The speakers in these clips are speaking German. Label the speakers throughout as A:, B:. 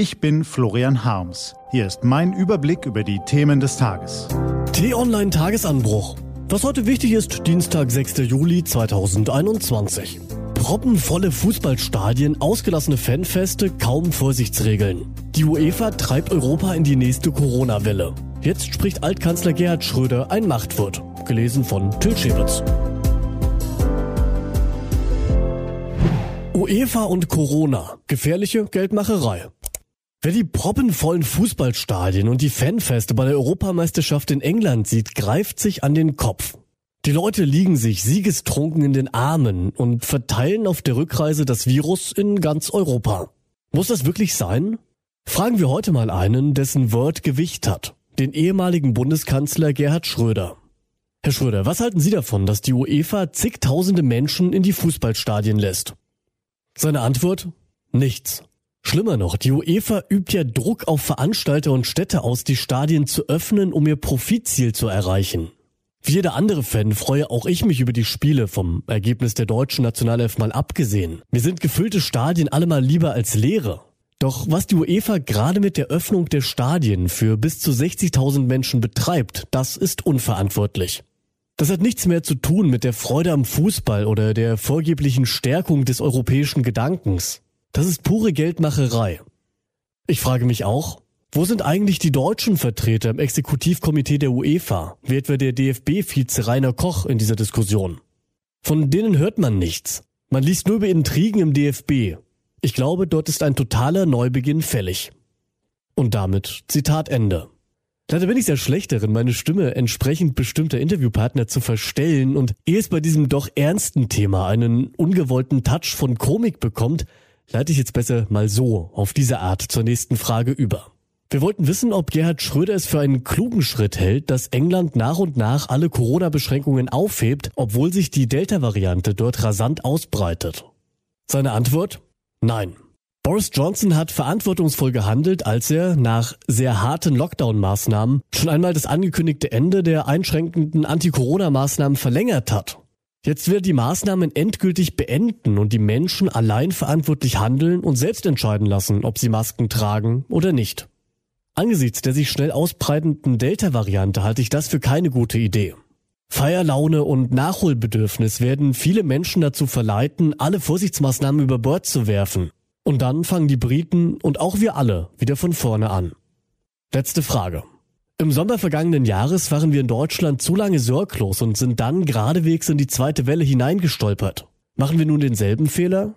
A: Ich bin Florian Harms. Hier ist mein Überblick über die Themen des Tages.
B: T-Online Tagesanbruch. Was heute wichtig ist, Dienstag, 6. Juli 2021. Proppenvolle Fußballstadien, ausgelassene Fanfeste, kaum Vorsichtsregeln. Die UEFA treibt Europa in die nächste Corona-Welle. Jetzt spricht Altkanzler Gerhard Schröder ein Machtwort. Gelesen von Till Schäbitz. UEFA und Corona. Gefährliche Geldmacherei. Wer die proppenvollen Fußballstadien und die Fanfeste bei der Europameisterschaft in England sieht, greift sich an den Kopf. Die Leute liegen sich siegestrunken in den Armen und verteilen auf der Rückreise das Virus in ganz Europa. Muss das wirklich sein? Fragen wir heute mal einen, dessen Wort Gewicht hat, den ehemaligen Bundeskanzler Gerhard Schröder. Herr Schröder, was halten Sie davon, dass die UEFA zigtausende Menschen in die Fußballstadien lässt? Seine Antwort? Nichts. Schlimmer noch, die UEFA übt ja Druck auf Veranstalter und Städte aus, die Stadien zu öffnen, um ihr Profitziel zu erreichen. Wie jeder andere Fan freue auch ich mich über die Spiele, vom Ergebnis der deutschen Nationalelf mal abgesehen. Mir sind gefüllte Stadien allemal lieber als leere. Doch was die UEFA gerade mit der Öffnung der Stadien für bis zu 60.000 Menschen betreibt, das ist unverantwortlich. Das hat nichts mehr zu tun mit der Freude am Fußball oder der vorgeblichen Stärkung des europäischen Gedankens. Das ist pure Geldmacherei. Ich frage mich auch, wo sind eigentlich die deutschen Vertreter im Exekutivkomitee der UEFA, wie etwa der DFB-Vize Rainer Koch in dieser Diskussion? Von denen hört man nichts. Man liest nur über Intrigen im DFB. Ich glaube, dort ist ein totaler Neubeginn fällig. Und damit Zitat Ende. Leider bin ich sehr schlecht darin, meine Stimme entsprechend bestimmter Interviewpartner zu verstellen und ehe es bei diesem doch ernsten Thema einen ungewollten Touch von Komik bekommt, leite ich jetzt besser mal so auf diese Art zur nächsten Frage über. Wir wollten wissen, ob Gerhard Schröder es für einen klugen Schritt hält, dass England nach und nach alle Corona-Beschränkungen aufhebt, obwohl sich die Delta-Variante dort rasant ausbreitet. Seine Antwort? Nein. Boris Johnson hat verantwortungsvoll gehandelt, als er nach sehr harten Lockdown-Maßnahmen schon einmal das angekündigte Ende der einschränkenden Anti-Corona-Maßnahmen verlängert hat. Jetzt wird die Maßnahmen endgültig beenden und die Menschen allein verantwortlich handeln und selbst entscheiden lassen, ob sie Masken tragen oder nicht. Angesichts der sich schnell ausbreitenden Delta-Variante halte ich das für keine gute Idee. Feierlaune und Nachholbedürfnis werden viele Menschen dazu verleiten, alle Vorsichtsmaßnahmen über Bord zu werfen. Und dann fangen die Briten und auch wir alle wieder von vorne an. Letzte Frage. Im Sommer vergangenen Jahres waren wir in Deutschland zu lange sorglos und sind dann geradewegs in die zweite Welle hineingestolpert. Machen wir nun denselben Fehler?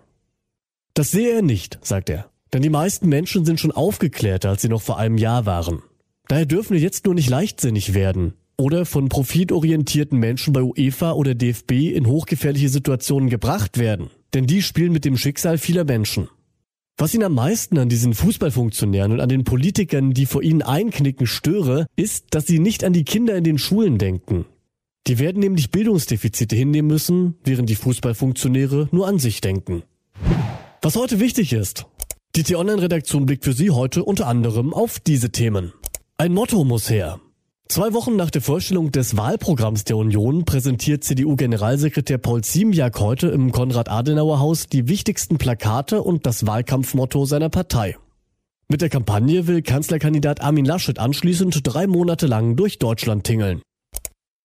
B: Das sehe er nicht, sagt er. Denn die meisten Menschen sind schon aufgeklärter, als sie noch vor einem Jahr waren. Daher dürfen wir jetzt nur nicht leichtsinnig werden oder von profitorientierten Menschen bei UEFA oder DFB in hochgefährliche Situationen gebracht werden. Denn die spielen mit dem Schicksal vieler Menschen. Was ihn am meisten an diesen Fußballfunktionären und an den Politikern, die vor ihnen einknicken, störe, ist, dass sie nicht an die Kinder in den Schulen denken. Die werden nämlich Bildungsdefizite hinnehmen müssen, während die Fußballfunktionäre nur an sich denken. Was heute wichtig ist. Die T-Online-Redaktion blickt für Sie heute unter anderem auf diese Themen. Ein Motto muss her. Zwei Wochen nach der Vorstellung des Wahlprogramms der Union präsentiert CDU-Generalsekretär Paul Ziemiak heute im Konrad-Adenauer-Haus die wichtigsten Plakate und das Wahlkampfmotto seiner Partei. Mit der Kampagne will Kanzlerkandidat Armin Laschet anschließend drei Monate lang durch Deutschland tingeln.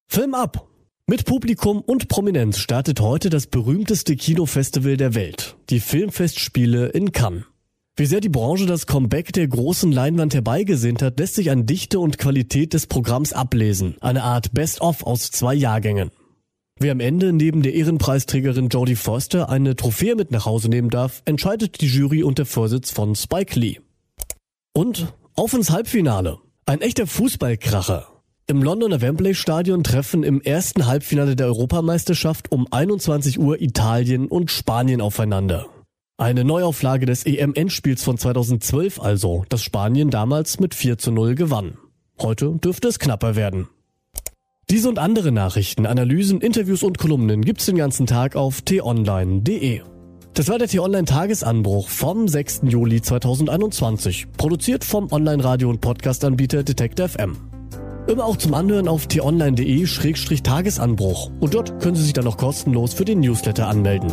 B: Film ab! Mit Publikum und Prominenz startet heute das berühmteste Kinofestival der Welt, die Filmfestspiele in Cannes. Wie sehr die Branche das Comeback der großen Leinwand herbeigesehnt hat, lässt sich an Dichte und Qualität des Programms ablesen. Eine Art Best-of aus zwei Jahrgängen. Wer am Ende neben der Ehrenpreisträgerin Jodie Foster eine Trophäe mit nach Hause nehmen darf, entscheidet die Jury unter Vorsitz von Spike Lee. Und auf ins Halbfinale. Ein echter Fußballkracher. Im Londoner Wembley Stadion treffen im ersten Halbfinale der Europameisterschaft um 21 Uhr Italien und Spanien aufeinander. Eine Neuauflage des EM-Endspiels von 2012 also, das Spanien damals mit 4 zu 0 gewann. Heute dürfte es knapper werden. Diese und andere Nachrichten, Analysen, Interviews und Kolumnen gibt's den ganzen Tag auf t-online.de. Das war der T-Online-Tagesanbruch vom 6. Juli 2021, produziert vom Online-Radio- und Podcast-Anbieter Detect FM. Immer auch zum Anhören auf t-online.de-tagesanbruch und dort können Sie sich dann noch kostenlos für den Newsletter anmelden.